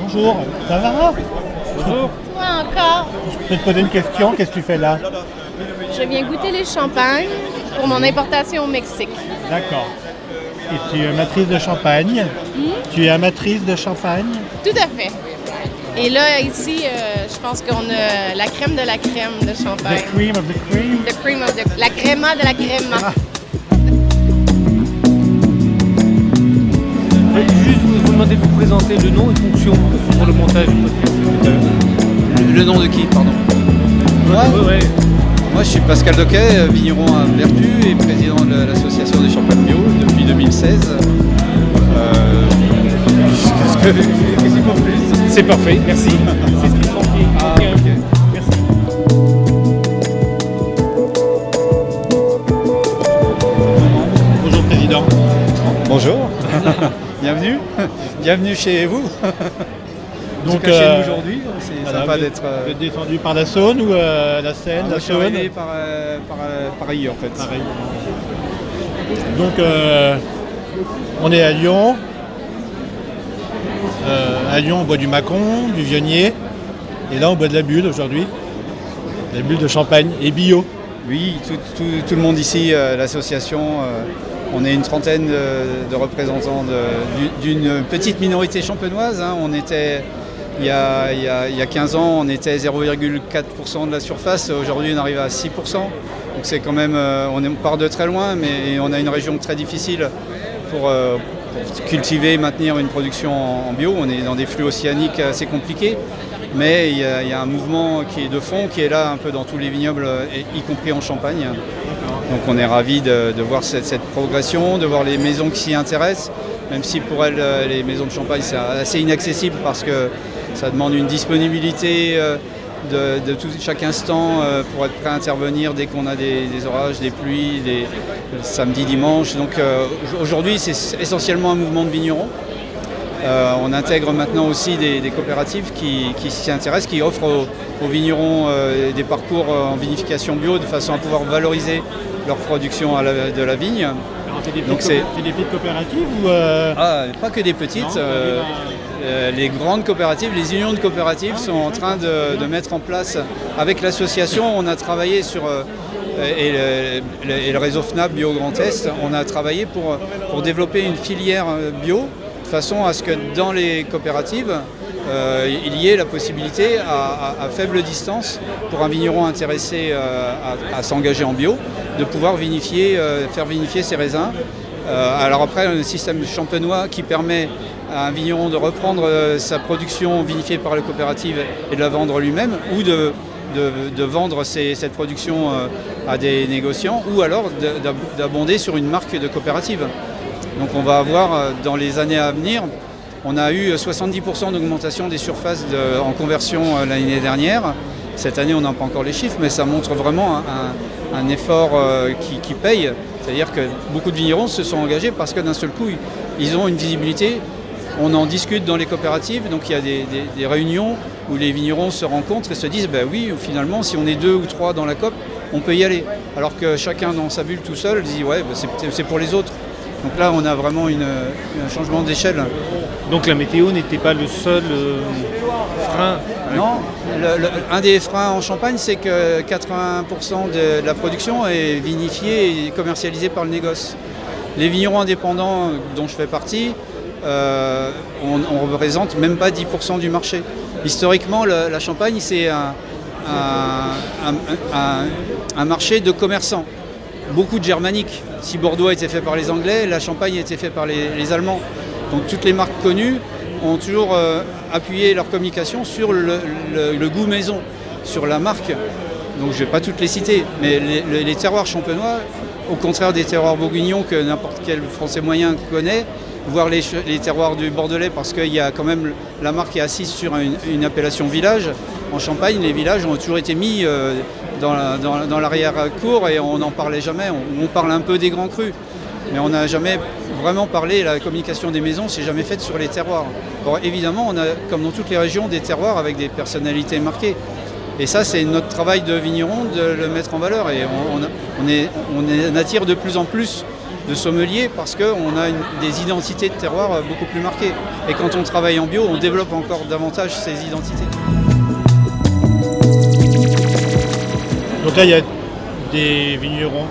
Bonjour, ça va Bonjour. Moi encore. Je peux te poser une question, qu'est-ce que tu fais là Je viens goûter les champagnes pour mon importation au Mexique. D'accord. Et tu es amatrice de champagne Tu es amatrice de champagne Tout à fait. Et là, ici, euh, je pense qu'on a la crème de la crème de The champagne. cream of the cream The cream of the... La créma de la crème. Ah. Juste vous vous demander de vous présenter le nom et fonction pour le montage du podcast. Le nom de qui, pardon Moi, Ouais, ouais. moi je suis Pascal Doquet, euh, vigneron à Vertu et président de l'association des champagnes bio depuis 2016. Euh, qu'est-ce que- qu'est-ce C'est parfait, merci. C'est ce qui bienvenue, bienvenue chez vous. Donc, euh, aujourd'hui, c'est Voilà, sympa d'être euh, descendu par la Saône ou euh, la Seine, moi, la Saône arrivé par, euh, par, euh, par ailleurs en fait. Pareil. Donc on est à Lyon. À Lyon on boit du Macon, du Vionnier. Et là on boit de la bulle aujourd'hui. La bulle de champagne et bio. Oui, tout, tout- tout le monde ici, l'association, on est une trentaine de, représentants d'une petite minorité champenoise. hein. On était, il y, a, il y a- il y a 15 ans, on était 0,4% de la surface. Aujourd'hui, on arrive à 6%. Donc c'est quand même, euh, on, part de très loin, mais on a une région très difficile pour, euh, cultiver et maintenir une production en, bio. On est dans des flux océaniques assez compliqués. Mais il y, a, un mouvement qui est de fond, qui est là un peu dans tous les vignobles, y compris en Champagne. Donc on est ravis de, voir cette, progression, de voir les maisons qui s'y intéressent, même si pour elles, euh, les maisons de Champagne, c'est assez inaccessible parce que ça demande une disponibilité euh, de, chaque instant euh, pour être prêt à intervenir dès qu'on a des, orages, des pluies, des samedi, dimanche. Donc aujourd'hui, c'est essentiellement un mouvement de vignerons. Euh, on intègre maintenant aussi des, des coopératives qui, qui s'y intéressent, qui offrent aux, aux vignerons euh, des parcours euh, en vinification bio de façon à pouvoir valoriser leur production à la- de la vigne. Alors, c'est des Donc petites c'est- co- c'est des petites coopératives ou euh, Ah, pas que des petites. Non, euh, les grandes coopératives, les unions de coopératives sont en train de, de mettre en place, avec l'association, on a travaillé sur, euh, et, le, le- et le réseau FNAP Bio Grand Est, on a travaillé pour, pour développer une filière bio, de façon à ce que dans les coopératives, euh, il y ait la possibilité à, faible distance pour un vigneron intéressé euh, à, s'engager en bio, de pouvoir vinifier, euh, faire vinifier ses raisins alors après, un système champenois qui permet à un vigneron de reprendre sa production vinifiée par la coopérative et de la vendre lui-même, ou de, vendre cette production à des négociants, ou alors de- d'ab- d'abonder sur une marque de coopérative. Donc on va avoir euh, dans les années à venir, on a eu 70% d'augmentation des surfaces en conversion euh, l'année dernière. Cette année, on n'a pas encore les chiffres, mais ça montre vraiment un, effort euh, qui, paye. C'est-à-dire que beaucoup de vignerons se sont engagés parce que d'un seul coup, ils- ont une visibilité. On en discute dans les coopératives, donc il y a des, réunions où les vignerons se rencontrent et se disent ben oui, finalement, si on est deux ou trois dans la COP, on peut y aller. Alors que chacun dans sa bulle tout seul dit ouais, ben, c'est pour les autres. Donc là, on a vraiment une- un changement d'échelle. Donc la météo n'était pas le seul euh, frein. Non, le- le- un des freins en Champagne, c'est que 80% de, de la production est vinifiée et commercialisée par le négoce. Les vignerons indépendants, dont je fais partie, euh, on ne représente même pas 10% du marché. Historiquement, le- la Champagne, c'est un, un- un- un- un marché de commerçants. Beaucoup de germanique. Si Bordeaux été fait par les Anglais, la Champagne a été fait par les, Allemands. Donc toutes les marques connues ont toujours euh, appuyé leur communication sur le, goût maison, sur la marque. Donc je ne vais pas toutes les citer, mais les, terroirs champenois, au contraire des terroirs bourguignons que n'importe quel Français moyen connaît, voire les, terroirs du Bordelais, parce qu'il y a quand même la marque est assise sur une, une appellation village. En Champagne, les villages ont toujours été mis euh, dans la- dans- dans l'arrière-cour et on n'en parlait jamais. On, parle un peu des grands crus. Mais on n'a jamais vraiment parlé, la communication des maisons, c'est jamais faite sur les terroirs. Bon, évidemment, on a, comme dans toutes les régions, des terroirs avec des personnalités marquées. Et ça, c'est notre travail de vigneron de le mettre en valeur. Et on, attire de plus en plus de sommelier parce qu'on a des identités de terroir beaucoup plus marquées. Et quand on travaille en bio, on développe encore davantage ces identités. Donc là, il y a des vignerons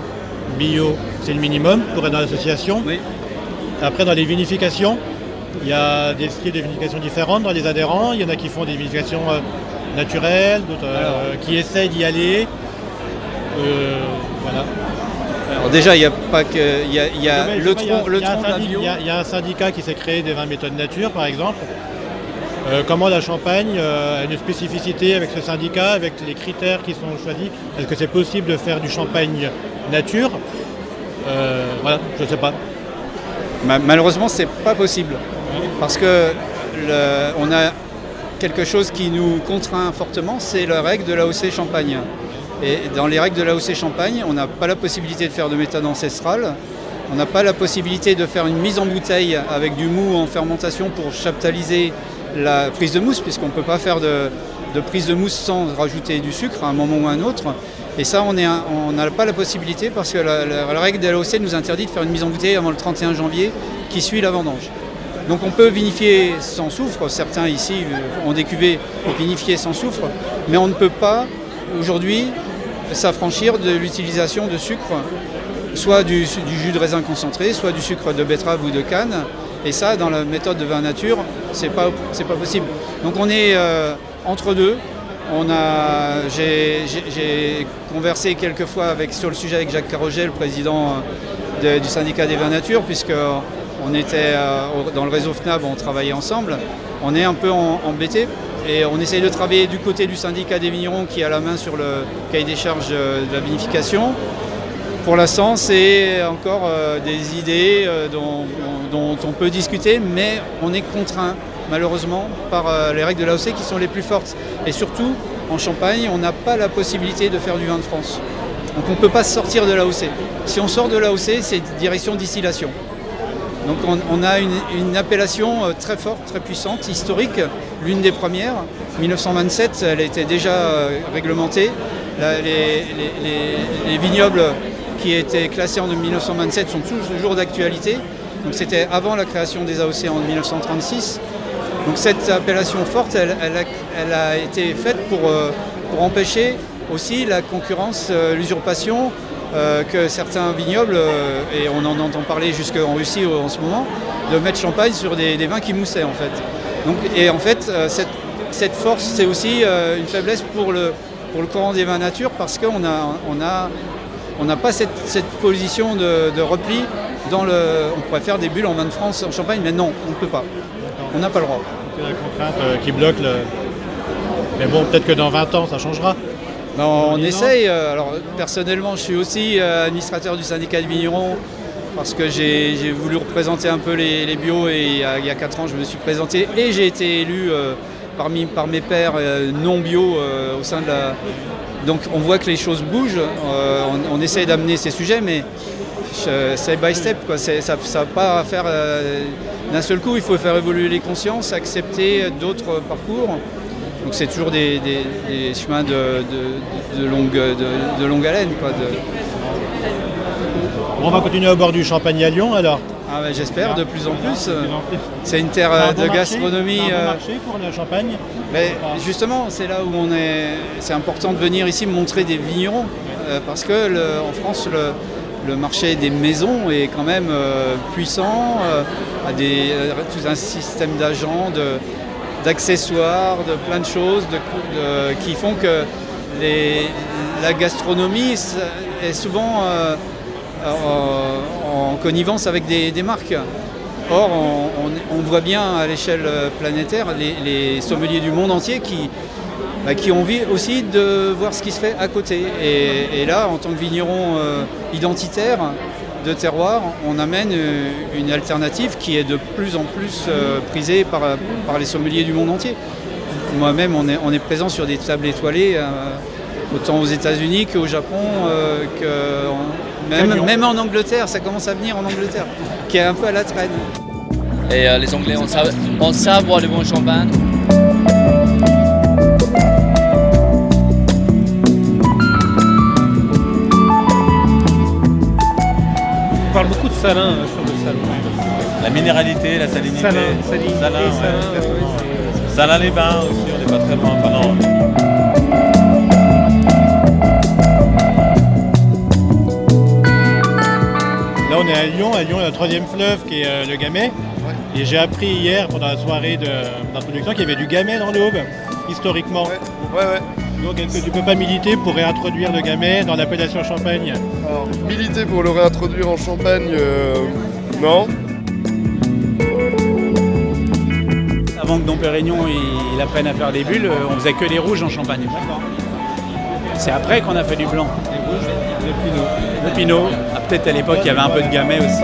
bio, c'est le minimum pour être dans l'association. Oui. Après, dans les vinifications, il y a des styles de vinification différents dans les adhérents. Il y en a qui font des vinifications euh, naturelles, d'autres euh, qui essayent d'y aller. Euh, voilà. Alors déjà, il n'y a pas que. Il y a, il y a le tronc, il y un y y a syndicat qui s'est créé des vins méthode nature, par exemple. Euh, comment la Champagne euh, a une spécificité avec ce syndicat, avec les critères qui sont choisis Est-ce que c'est possible de faire du champagne nature Euh, Voilà, je ne sais pas. Ma- Malheureusement, c'est pas possible. Parce que le- on a quelque chose qui nous contraint fortement, c'est la règle de l'AOC Champagne. Et dans les règles de l'AOC Champagne, on n'a pas la possibilité de faire de méthode ancestrale. On n'a pas la possibilité de faire une mise en bouteille avec du mou en fermentation pour chaptaliser la prise de mousse, puisqu'on ne peut pas faire de, prise de mousse sans rajouter du sucre à un moment ou à un autre. Et ça, on n'a pas la possibilité parce que la, la- la règle de l'AOC nous interdit de faire une mise en bouteille avant le 31 janvier qui suit la vendange. Donc on peut vinifier sans soufre, certains ici euh, ont des cuvées vinifiées sans soufre, mais on ne peut pas aujourd'hui s'affranchir de l'utilisation de sucre, soit du jus de raisin concentré, soit du sucre de betterave ou de canne. Et ça, dans la méthode de vin nature, c'est pas, pas possible. Donc on est euh, entre deux. On a, j'ai, conversé quelques fois avec, sur le sujet avec Jacques Carroget, le président euh, du syndicat des vins nature, puisque on était euh, dans le réseau FNAB, on travaillait ensemble. On est un peu embêté et on essaye de travailler du côté du syndicat des vignerons qui a la main sur le cahier des charges de la vinification. Pour l'instant, c'est encore euh, des idées euh, dont, on peut discuter, mais on est contraint malheureusement par euh, les règles de l'AOC qui sont les plus fortes. Et surtout, en Champagne, on n'a pas la possibilité de faire du vin de France. Donc on ne peut pas sortir de l'AOC. Si on sort de l'AOC, c'est direction distillation. Donc on, a une, appellation très forte, très puissante, historique, l'une des premières. 1927, elle était déjà réglementée. Les vignobles qui étaient classés en 1927 sont toujours d'actualité. Donc c'était avant la création des AOC en 1936. Donc cette appellation forte, elle, a, été faite pour, euh, pour empêcher aussi la concurrence, euh, l'usurpation euh, que certains vignobles, et on en entend parler jusqu'en Russie en ce moment, de mettre champagne sur des, vins qui moussaient en fait. Donc, et en fait, cette, force, c'est aussi une faiblesse pour le, pour le courant des vins nature parce qu'on a, on a, on n'a pas cette, cette position de, de repli dans le. On pourrait faire des bulles en vin de France, en Champagne, mais non, on ne peut pas. On n'a pas le droit. C'est la contrainte euh, qui bloque le. Mais bon, peut-être que dans 20 ans, ça changera. Non, on essaye. euh, Alors personnellement, je suis aussi euh, administrateur du syndicat de vignerons parce que j'ai voulu représenter un peu les, les bio et il y, a, il y a 4 ans, je me suis présenté et j'ai été élu parmi, par mes pairs non bio au sein de la. Donc on voit que les choses bougent. euh, on, essaye d'amener ces sujets, mais je- step by step, Ça ne va pas faire euh, d'un seul coup. Il faut faire évoluer les consciences, accepter d'autres parcours. Donc c'est toujours des, chemins de, longue, haleine. On va continuer au bord du Champagne à Lyon alors. Ah, bah, J'espère de plus en plus. C'est une terre un euh, bon de marché, gastronomie. c'est un bon euh, marché pour la Champagne. Mais justement, c'est là où on est. C'est important de venir ici montrer des vignerons, euh, parce que le- en France, le, le marché des maisons est quand même puissant, a des, tout un système d'agents, d'accessoires, de, plein de choses de- de- qui font que les- la gastronomie est souvent euh, en, en connivence avec des, marques. Or, on, voit bien à l'échelle planétaire les, sommeliers du monde entier qui, bah, qui ont envie aussi de voir ce qui se fait à côté. Et, là, en tant que vigneron euh, identitaire de terroir, on amène euh, une alternative qui est de plus en plus euh, prisée par, par les sommeliers du monde entier. Moi-même, on est, présent sur des tables étoilées, autant aux États-Unis qu'au Japon, euh, que en- même, en Angleterre, ça commence à venir en Angleterre, qui est un peu à la traîne. Et euh, les Anglais, on savent, on sait boire le bon champagne. On parle beaucoup de salin hein, sur le salon. La minéralité, la salinité. Salin, salinité, Salin, ouais, salin, exactement. ouais, Salin les bains aussi, on n'est pas très loin. Enfin, non. On est à Lyon. À Lyon, il y a le troisième fleuve qui est euh, le Gamay. Et j'ai appris hier, pendant la soirée d'introduction, qu'il y avait du Gamay dans l'Aube, historiquement. Ouais, ouais. Donc, est-ce que tu peux pas militer pour réintroduire le Gamay dans l'appellation Champagne Alors, militer pour le réintroduire en Champagne, euh, non. Avant que Dom Pérignon il, il apprenne à faire des bulles, euh, on faisait que des rouges en Champagne. C'est après qu'on a fait du blanc. Le pinot. Ah, Peut-être à l'époque il y avait un peu de gamay aussi.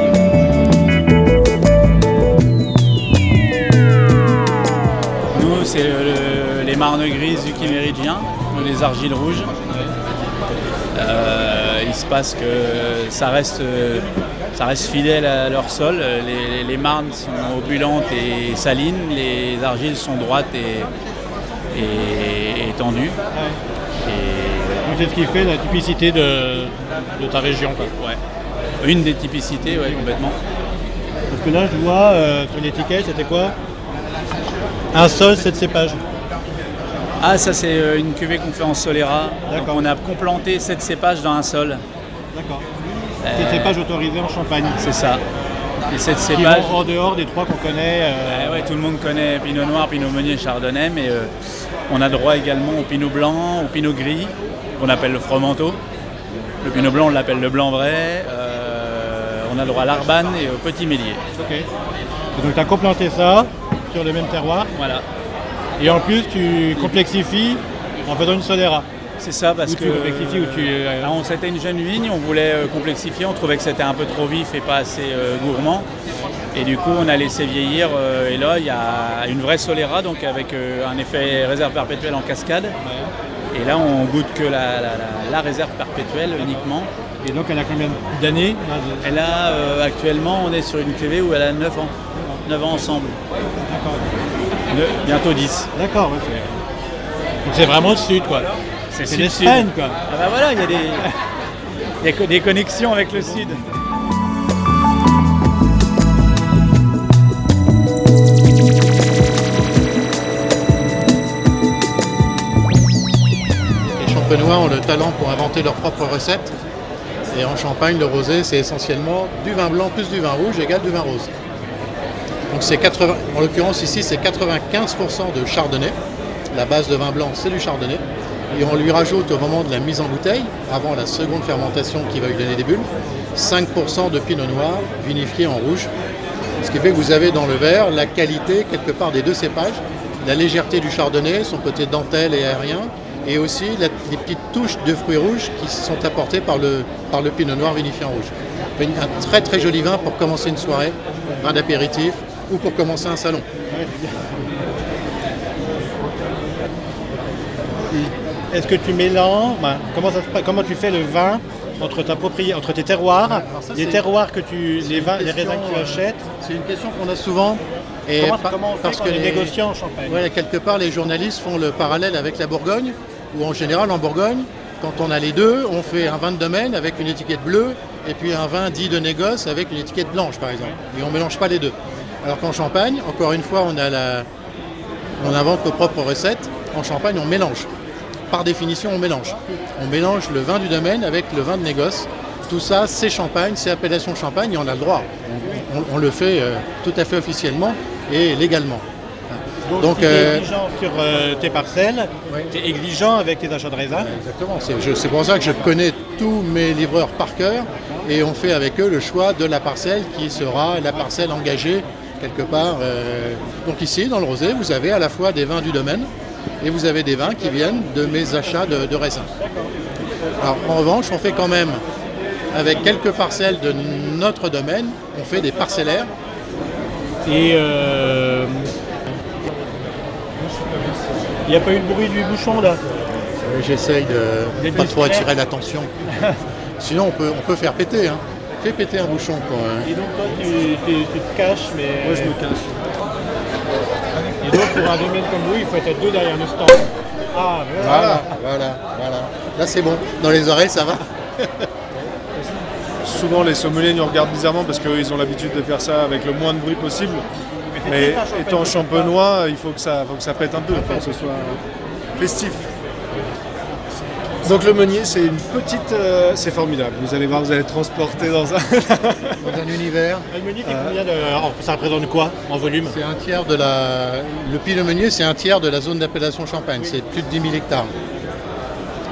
Nous c'est le- le- les marnes grises du Quiméridien, ou les argiles rouges. Euh, il se passe que ça reste, ça reste fidèle à leur sol. Les, marnes sont opulentes et salines, les argiles sont droites et- et tendues. Et C'est ce qui fait la typicité de, de ta région. quoi. ouais. Une des typicités, ouais, complètement. Parce que là, je vois euh, sur l'étiquette, c'était quoi? Un sol, 7 cépages. Ah, ça c'est euh, une cuvée qu'on fait en Solera. Donc, D'accord. on a complanté 7 cépages dans un sol. D'accord. Euh, 7 cépages autorisés en Champagne. C'est ça. Les 7 Qui cépages. vont en dehors des trois qu'on connaît. euh, ouais, tout le monde connaît Pinot Noir, Pinot Meunier, Chardonnay, mais euh, on a droit également au Pinot Blanc, au Pinot Gris, qu'on appelle le Fromenteau. Le Pinot Blanc, on l'appelle le Blanc Vrai. Euh, on a droit à l'Arbane et au Petit Mélier. Ok. Et donc tu as complanté ça sur le même terroir. Voilà. Et en plus, tu complexifies en faisant une Solera. C'est ça parce tu que complexifies ou tu, euh, on- c'était une jeune vigne, on voulait euh, complexifier, on trouvait que c'était un peu trop vif et pas assez euh, gourmand. Et du coup, on a laissé vieillir. euh, et là, il y a une vraie Solera, donc avec un effet réserve perpétuelle en cascade. Et là, on goûte que la, la- la- la réserve perpétuelle uniquement. Et donc elle a combien d'années Et là, euh, actuellement, on est sur une cuvée où elle a 9 ans. 9 ans ensemble. Ne- bientôt 10. D'accord, c'est- Donc c'est vraiment le sud quoi. C'est l'Espagne quoi. Ah bah voilà, il y a des, a co- des connexions avec le sud. Champenois ont le talent pour inventer leurs propres recettes. Et en Champagne, le rosé, c'est essentiellement du vin blanc plus du vin rouge égale du vin rose. Donc c'est 80, en l'occurrence ici, c'est 95% de chardonnay. La base de vin blanc, c'est du chardonnay. Et on lui rajoute au moment de la mise en bouteille, avant la seconde fermentation qui va lui donner des bulles, 5% de pinot noir vinifié en rouge. Ce qui fait que vous avez dans le verre la qualité quelque part des deux cépages, la légèreté du chardonnay, son côté dentelle et aérien, et aussi la- les petites touches de fruits rouges qui sont apportées par le, par le pinot noir vinifié en rouge. Un très très joli vin pour commencer une soirée, vin d'apéritif ou pour commencer un salon. Est-ce que tu mélanges ben, comment, ça tu fais le vin entre, ta propriété, entre tes terroirs, ça, les terroirs que tu, les, vins, les raisins que tu euh, achètes? C'est une question qu'on a souvent. Et Comment, pa- comment on fait parce quand que est les- négociant en Champagne? Ouais, quelque part, les journalistes font le parallèle avec la Bourgogne, où en général, en Bourgogne, quand on a les deux, on fait un vin de domaine avec une étiquette bleue et puis un vin dit de négoce avec une étiquette blanche, par exemple. Et on ne mélange pas les deux. Alors qu'en Champagne, encore une fois, on, a la... on invente nos propres recettes. En Champagne, on mélange. Par définition, on mélange. On mélange le vin du domaine avec le vin de négoce. Tout ça, c'est Champagne, c'est appellation Champagne et on a le droit. On le fait euh, tout à fait officiellement et légalement. Donc, es euh, exigeant sur euh, tes parcelles, tu es exigeant avec tes achats de raisins. Exactement. C'est pour ça que je connais tous mes livreurs par cœur et on fait avec eux le choix de la parcelle qui sera la parcelle engagée quelque part. euh. Donc ici, dans le rosé, vous avez à la fois des vins du domaine et vous avez des vins qui viennent de mes achats de, de raisins. Alors en revanche, on fait quand même avec quelques parcelles de notre domaine, on fait des parcellaires. Et euh, il n'y a pas eu le bruit du bouchon là J'essaye de pas trop attirer l'attention. Sinon, on peut, on peut faire péter. Hein. Fais péter un bouchon. Quoi, hein. Et donc toi tu, tu- tu te caches mais. Moi, je me cache. Et donc pour un domaine comme vous, il faut être deux derrière le stand. Ah voilà. Voilà, voilà, voilà. Là, c'est bon. Dans les oreilles, ça va. souvent les sommeliers nous regardent bizarrement parce qu'ils ont l'habitude de faire ça avec le moins de bruit possible. Mais étant champenois, il faut que ça, faut que ça pète un peu, il faut que ce soit festif. Donc le meunier, c'est une petite, euh, c'est formidable. Vous allez voir, vous allez être transporté dans un. Dans un univers. Le meunier, c'est combien de- ça représente quoi en volume C'est un tiers de la. Le Pinot Meunier, c'est un tiers de la zone d'appellation Champagne. C'est plus de 10 000 hectares.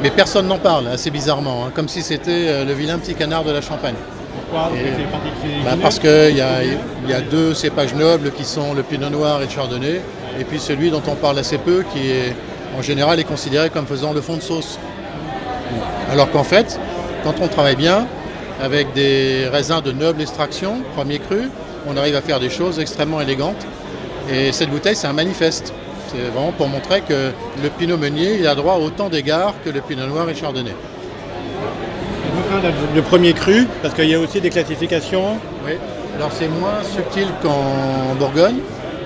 Mais personne n'en parle, assez bizarrement, hein, comme si c'était euh, le vilain petit canard de la Champagne. Pourquoi Et-. Bah, parce qu'il y a, il y a deux cépages nobles qui sont le Pinot Noir et le Chardonnay, et puis celui dont on parle assez peu, qui est en général est considéré comme faisant le fond de sauce. Alors qu'en fait, quand on travaille bien, avec des raisins de noble extraction, premier cru, on arrive à faire des choses extrêmement élégantes. Et cette bouteille, c'est un manifeste. C'est vraiment pour montrer que le Pinot Meunier, il a droit à autant d'égards que le Pinot Noir et le Chardonnay. Le premier cru, parce qu'il y a aussi des classifications. Oui, alors c'est moins subtil qu'en Bourgogne.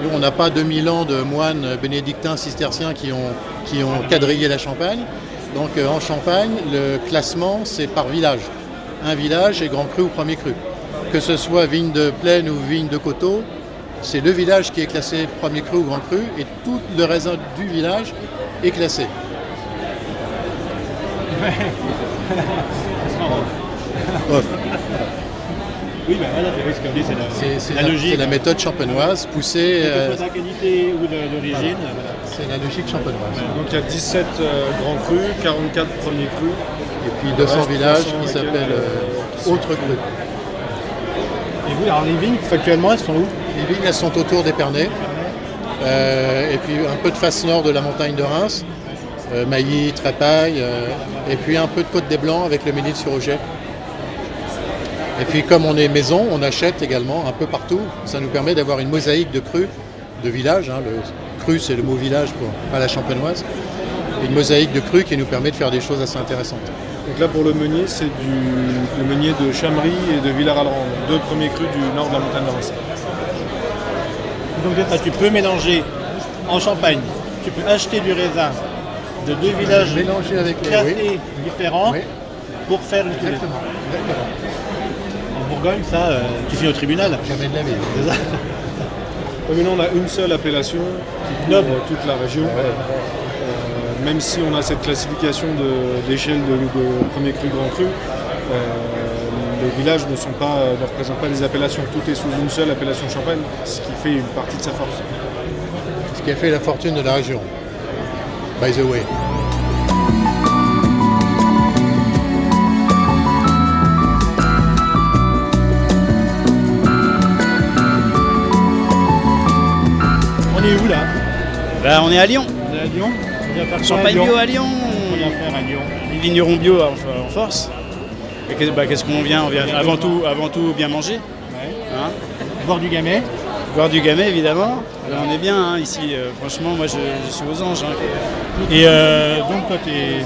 Nous, on n'a pas 2000 ans de moines bénédictins cisterciens qui ont, qui ont quadrillé la Champagne. Donc euh, en Champagne, le classement, c'est par village. Un village et grand cru ou premier cru. Que ce soit vigne de plaine ou vigne de coteau, c'est le village qui est classé premier cru ou grand cru et tout le raisin du village est classé. Off. Oui, ben voilà, c'est dit, la, logique. c'est la méthode champenoise poussée. Euh, ce soit la qualité ou de- d'origine. voilà. c'est la logique champenoise. Donc il y a 17 euh, grands crus, 44 premiers crus. Et puis 200 reste villages 300 qui s'appellent euh, Autres Cru. Et vous, alors les vignes, actuellement, elles sont où? Les vignes, elles sont autour d'Épernay. Et puis un peu de face nord de la montagne de Reims. Euh, Mailly, Trépaille. euh, et puis un peu de Côte des Blancs avec le Ménil-sur-Auger. Et puis comme on est maison, on achète également un peu partout. Ça nous permet d'avoir une mosaïque de crus, de villages. hein. Le cru, c'est le mot village pour pas la champenoise. Une mosaïque de crus qui nous permet de faire des choses assez intéressantes. Donc là pour le meunier, c'est du le meunier de Chamery et de Villars-Alran, deux premiers crus du nord de la montagne de Reims. Donc tu peux mélanger en Champagne, tu peux acheter du raisin de deux villages Mélanger avec les- classés oui. différents Oui. pour faire une cuvée. Exactement. Exactement. En Bourgogne, ça, euh, tu finis au tribunal. Jamais de la vie. Comme maintenant on a une seule appellation qui Noble. couvre toute la région. Euh, même si on a cette classification de- d'échelle de, de premier cru, grand cru, euh, les villages ne, sont pas, ne représentent pas des appellations. Tout est sous une seule appellation champagne, ce qui fait une partie de sa force. Ce qui a fait la fortune de la région. By the way. On est où là Là, on est à Lyon. On est à Lyon On vient faire Champagne Lyon bio à Lyon. On vient faire à Lyon. Les vignerons bio en, force. Bah, Qu'est-ce qu'on vient On vient avant tout, avant tout bien manger. Hein Boire du gamay. Boire du gamay, évidemment. Là, on est bien hein, ici. euh, franchement, moi, je, je suis aux anges. hein. Et euh, donc toi, tu es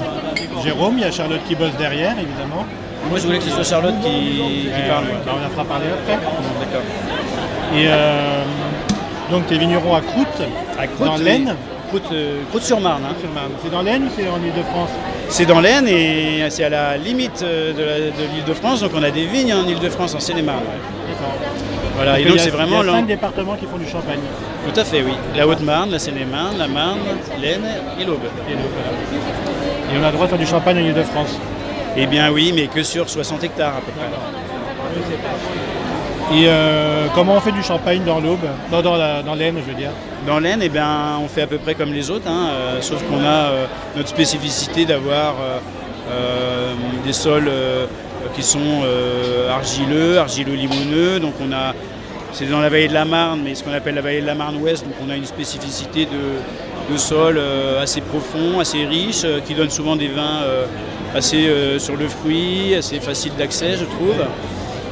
Jérôme, il y a Charlotte qui bosse derrière, évidemment. Moi, je voulais que ce soit Charlotte qui, qui parle. bah, on la fera parler après. D'accord. Et euh, donc tu es vigneron à Croûte, À Croûte, dans oui. l'Aisne? Croûte, euh, Croûte-sur-Marne. hein. C'est dans l'Aisne ou c'est en Ile-de-France C'est dans l'Aisne et c'est à la limite de l'Île-de-France. Donc, on a des vignes en Île-de-France, en Seine-et-Marne. ouais. Voilà, et il donc y a- c'est vraiment Il y a l'en- cinq départements qui font du champagne. Tout à fait, oui. La Haute-Marne, la Seine-et-Marne, la Marne, l'Aisne et l'Aube. Et, donc, voilà. Et on a le droit de faire du champagne en Ile-de-France. Eh bien oui, mais que sur 60 hectares à peu près. Et euh, comment on fait du champagne dans l'Aube? Non, dans la- dans l'Aisne, je veux dire. Dans l'Aisne, eh bien, on fait à peu près comme les autres, hein, euh, sauf qu'on a euh, notre spécificité d'avoir des sols qui sont euh, argileux, argilo-limoneux. Donc on a, c'est dans la vallée de la Marne, mais ce qu'on appelle la vallée de la Marne Ouest. Donc on a une spécificité de, de sol euh, assez profond, assez riche, euh, qui donne souvent des vins euh, assez euh, sur le fruit, assez facile d'accès, je trouve.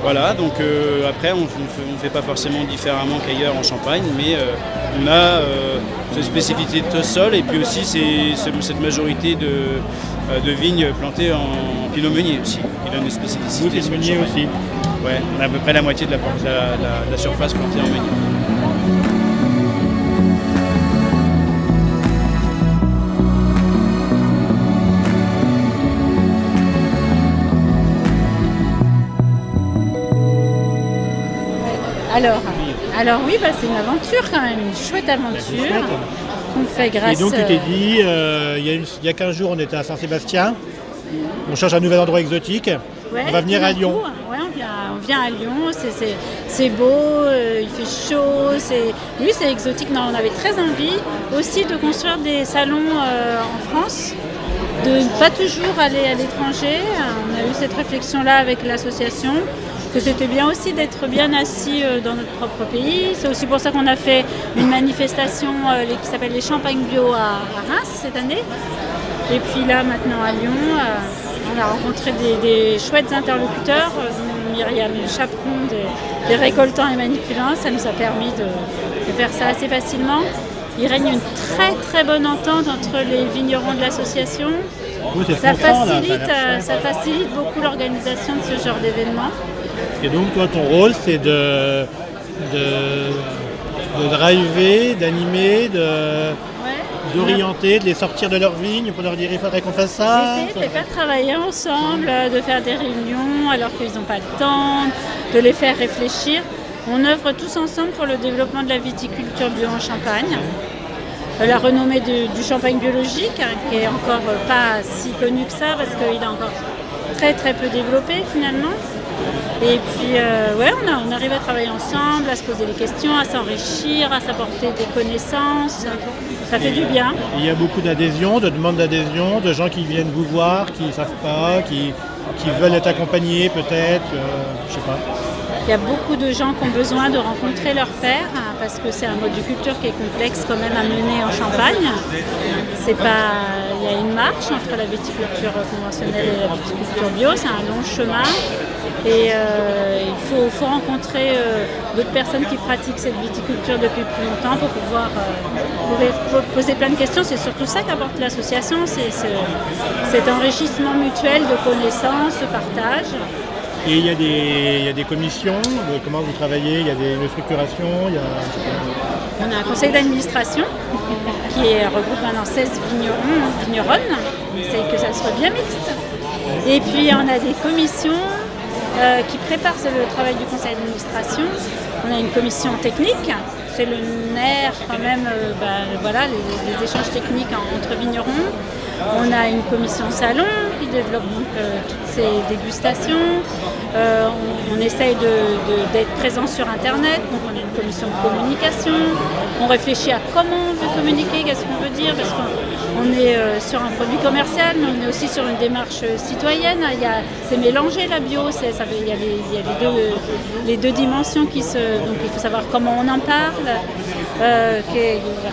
Voilà, donc euh, après on ne fait, pas forcément différemment qu'ailleurs en Champagne, mais euh, on a euh, cette spécificité de sol et puis aussi cette majorité de, euh, de vignes plantées en pinot meunier aussi, qui donne une spécificité. Le meunier aussi. Ouais, on a à peu près la moitié de la, de la- la- de la surface plantée en meunier. Alors, alors oui, bah, c'est une aventure quand même, une chouette aventure qu'on fait grâce. Et donc tu t'es euh, dit, euh, il y, a une- il y a 15 jours on était à Saint-Sébastien, on cherche un nouvel endroit exotique, ouais, on va venir tout à d'un Lyon. coup, ouais, on vient, on vient à Lyon, c'est- c'est c'est beau, euh, il fait chaud, c'est oui, c'est exotique. Non, on avait très envie aussi de construire des salons euh, en France, de ne pas toujours aller à l'étranger. On a eu cette réflexion-là avec l'association que c'était bien aussi d'être bien assis euh, dans notre propre pays. C'est aussi pour ça qu'on a fait une manifestation euh, qui s'appelle les Champagnes Bio à, Reims cette année. Et puis là, maintenant à Lyon, euh, on a rencontré des, des chouettes interlocuteurs, Myriam Chaperon, des, des récoltants et manipulants. Ça nous a permis de, de faire ça assez facilement. Il règne une très très bonne entente entre les vignerons de l'association. Oui, Ça facilite, ça facilite beaucoup l'organisation de ce genre d'événement. Et donc toi ton rôle c'est de, de, de driver, d'animer, de- d'orienter, de les sortir de leur vigne pour leur dire il faudrait qu'on fasse ça. Essayer de les faire travailler ensemble, de faire des réunions alors qu'ils n'ont pas le temps, de les faire réfléchir. On œuvre tous ensemble pour le développement de la viticulture bio en Champagne. La renommée du, du champagne biologique, hein, qui est encore pas si connu que ça parce qu'il est encore très très peu développé finalement. Et puis euh, ouais, on, a- on arrive à travailler ensemble, à se poser des questions, à s'enrichir, à s'apporter des connaissances. Ça fait du bien. Il y a beaucoup d'adhésions, de demandes d'adhésion, de gens qui viennent vous voir, qui ne savent pas, qui, qui veulent être accompagnés peut-être, euh, je sais pas. Il y a beaucoup de gens qui ont besoin de rencontrer leur père hein, parce que c'est un mode de culture qui est complexe quand même à mener en Champagne. C'est pas, il y a une marche entre la viticulture conventionnelle et la viticulture bio, c'est un long chemin. Et euh, il faut, faut rencontrer euh, d'autres personnes qui pratiquent cette viticulture depuis plus longtemps pour pouvoir euh, poser- po- poser plein de questions. C'est surtout ça qu'apporte l'association, c'est ce- cet enrichissement mutuel de connaissances, de partage. Et il y a des, il y a des commissions, de comment vous travaillez, il y a des, une structuration, il y a. On a un conseil d'administration qui est- regroupe maintenant 16 vignerons, vigneronnes. On essaye que ça soit bien mixte. Et puis on a des commissions euh, qui préparent le travail du conseil d'administration. On a une commission technique, c'est le nerf quand même, euh, bah, voilà, les, échanges techniques en- entre vignerons. On a une commission salon qui développe donc euh, toutes ces dégustations. On, essaye d'être présent sur Internet, donc on a une commission de communication. On réfléchit à comment on veut communiquer, qu'est-ce qu'on veut dire, parce qu'on on est euh, sur un produit commercial, mais on est aussi sur une démarche euh, citoyenne. C'est mélangé la bio, ça il y a, les, il y a les deux, les deux dimensions qui se. Donc il faut savoir comment on en parle, euh,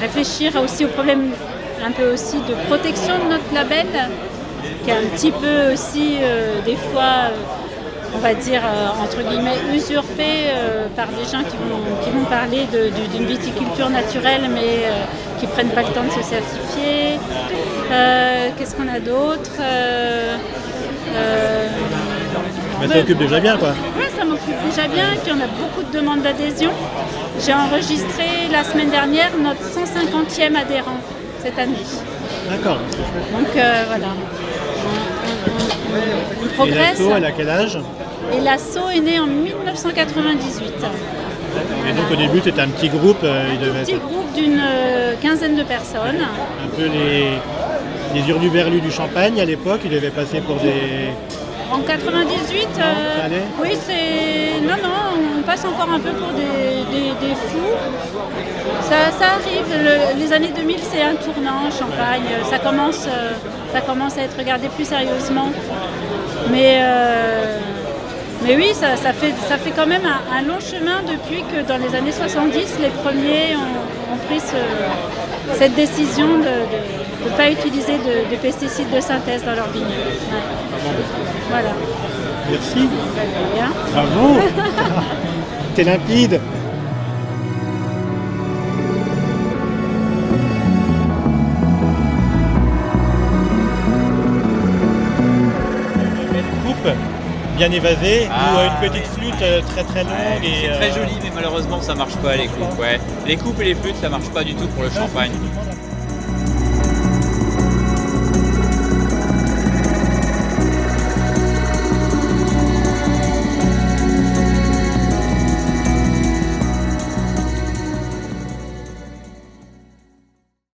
réfléchir aussi aux problèmes un peu aussi de protection de notre label, qui est un petit peu aussi euh, des fois, euh, on va dire, euh, entre guillemets, usurpé euh, par des gens qui vont, qui vont parler d'une viticulture naturelle, mais euh, qui prennent pas le temps de se certifier. Euh, Qu'est-ce qu'on a d'autre Euh, euh, Mais ça occupe déjà bien quoi. oui, ça m'occupe déjà bien et puis on a beaucoup de demandes d'adhésion. J'ai enregistré la semaine dernière notre 150e adhérent cette année. D'accord. Donc euh, voilà, on, on- on- on Et progresse. elle a quel âge? Et l'assaut est né en 1998. Et donc au début c'était un petit groupe, euh, il devait Petit être groupe d'une euh, quinzaine de personnes. un peu les, les hurluberlus du champagne à l'époque, il devait passer pour des... En 98, euh, oui, c'est. Non, non, on passe encore un peu pour des, des- des fous. Ça, ça arrive. Le- les années 2000, c'est un tournant en Champagne. Ça commence, euh, ça commence à être regardé plus sérieusement. Mais, euh, mais oui, ça, ça fait, ça fait quand même un, un long chemin depuis que dans les années 70, les premiers ont, ont pris ce- cette décision de ne pas utiliser de, de pesticides de synthèse dans leur vignes. Ouais. Voilà. Merci. Bah. Bravo T'es limpide bien évasée ou euh, une petite flûte euh, très très longue et C'est très euh, joli, mais malheureusement ça marche pas les coupes. Ouais. Les coupes et les flûtes ça marche pas du tout pour le champagne.